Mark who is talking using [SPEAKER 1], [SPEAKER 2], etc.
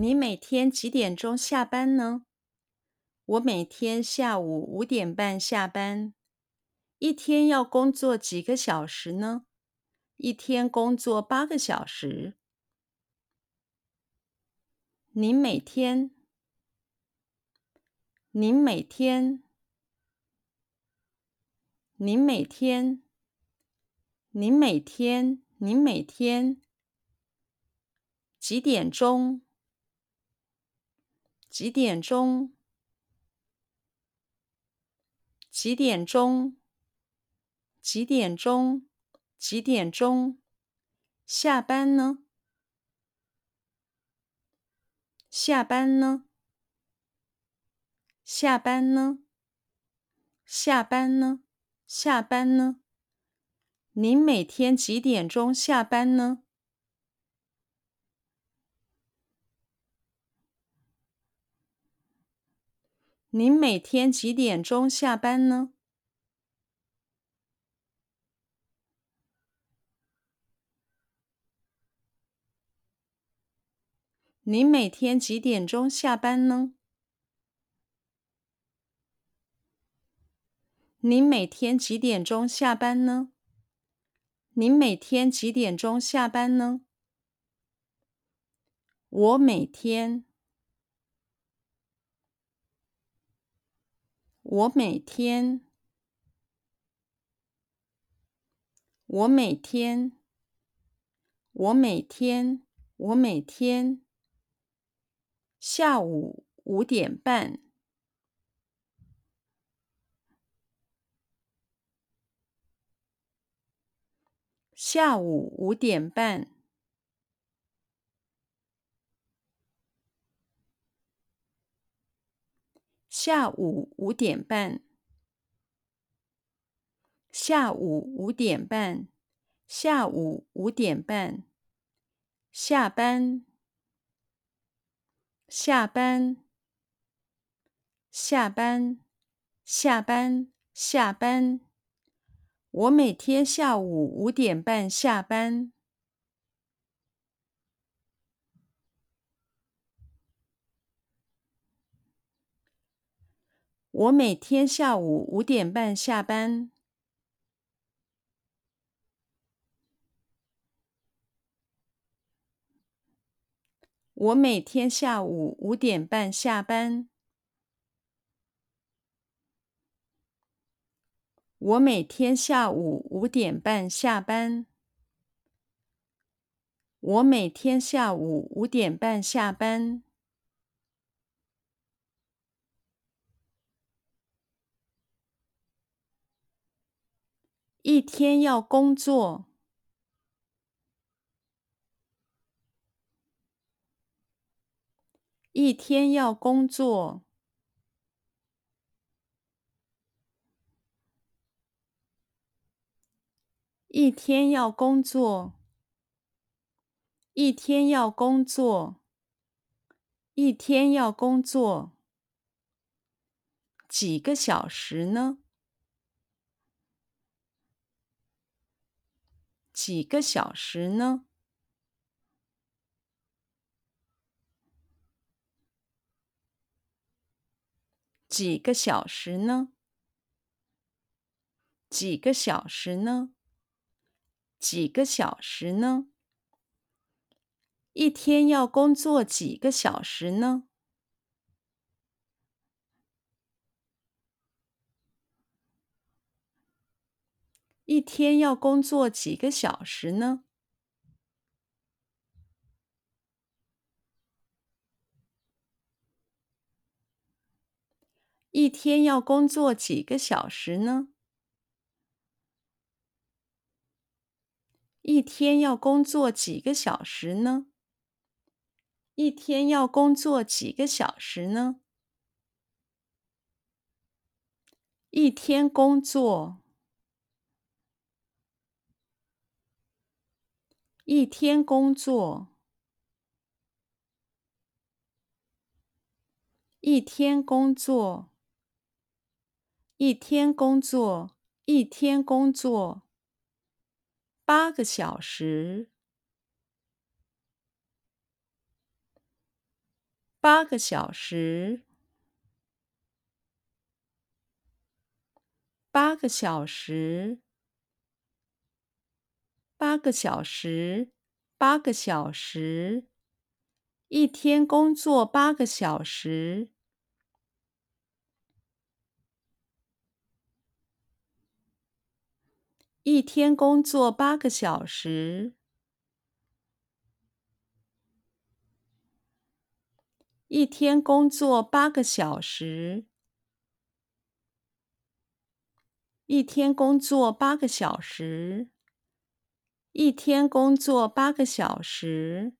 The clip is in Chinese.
[SPEAKER 1] 你每天几点钟下班呢？我每天下午五点半下班。一天要工作几个小时呢？一天工作八个小时。您每天，您每天，您每天，您每天，您每天，几点钟？几点钟？几点钟？几点钟？几点钟？下班呢？下班呢？下班呢？下班呢？下班呢？您每天几点钟下班呢？您每天几点钟下班呢？您每天几点钟下班呢？您每天几点钟下班呢？您每天几点钟下班呢？我每天，我每天，我每天，我每天，我每天。下午五点半。下午五点半。下午五点半。下午五点半。下午五点半。下班。下班，下班，下班，下班。我每天下午五点半下班。我每天下午五点半下班。我每天下午五点半下班。我每天下午五点半下班。我每天下午五点半下班。一天要工作。一天要工作，一天要工作，一天要工作，一天要工作，几个小时呢？几个小时呢？几个小时呢？几个小时呢？几个小时呢？一天要工作几个小时呢？一天要工作几个小时呢？一天要工作几个小时呢？一天要工作几个小时呢？一天要工作几个小时呢？一天工作，一天工作，一天工作。一天工作，一天工作，八个小时，八个小时，八个小时，八个小时，八个小时，一天工作八个小时，一天工作八个小时。一天工作八个小时，一天工作八个小时，一天工作八个小时，